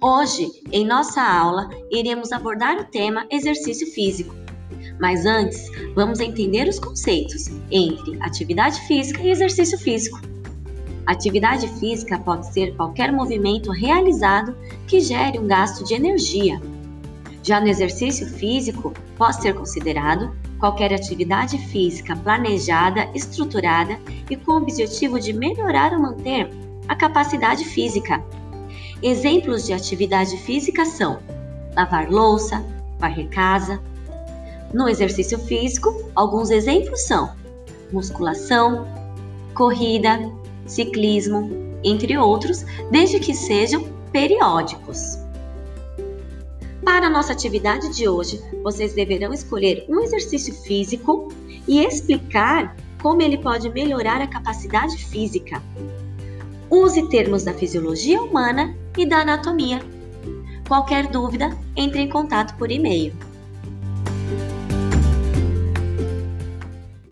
Hoje, em nossa aula, iremos abordar o tema exercício físico. Mas antes, vamos entender os conceitos entre atividade física e exercício físico. Atividade física pode ser qualquer movimento realizado que gere um gasto de energia. Já no exercício físico, pode ser considerado qualquer atividade física planejada, estruturada e com o objetivo de melhorar ou manter a capacidade física Exemplos de atividade física são lavar louça, varrer casa. No exercício físico, alguns exemplos são musculação, corrida, ciclismo, entre outros, desde que sejam periódicos. Para a nossa atividade de hoje, vocês deverão escolher um exercício físico e explicar como ele pode melhorar a capacidade física. Use termos da fisiologia humana e da anatomia. Qualquer dúvida, entre em contato por e-mail.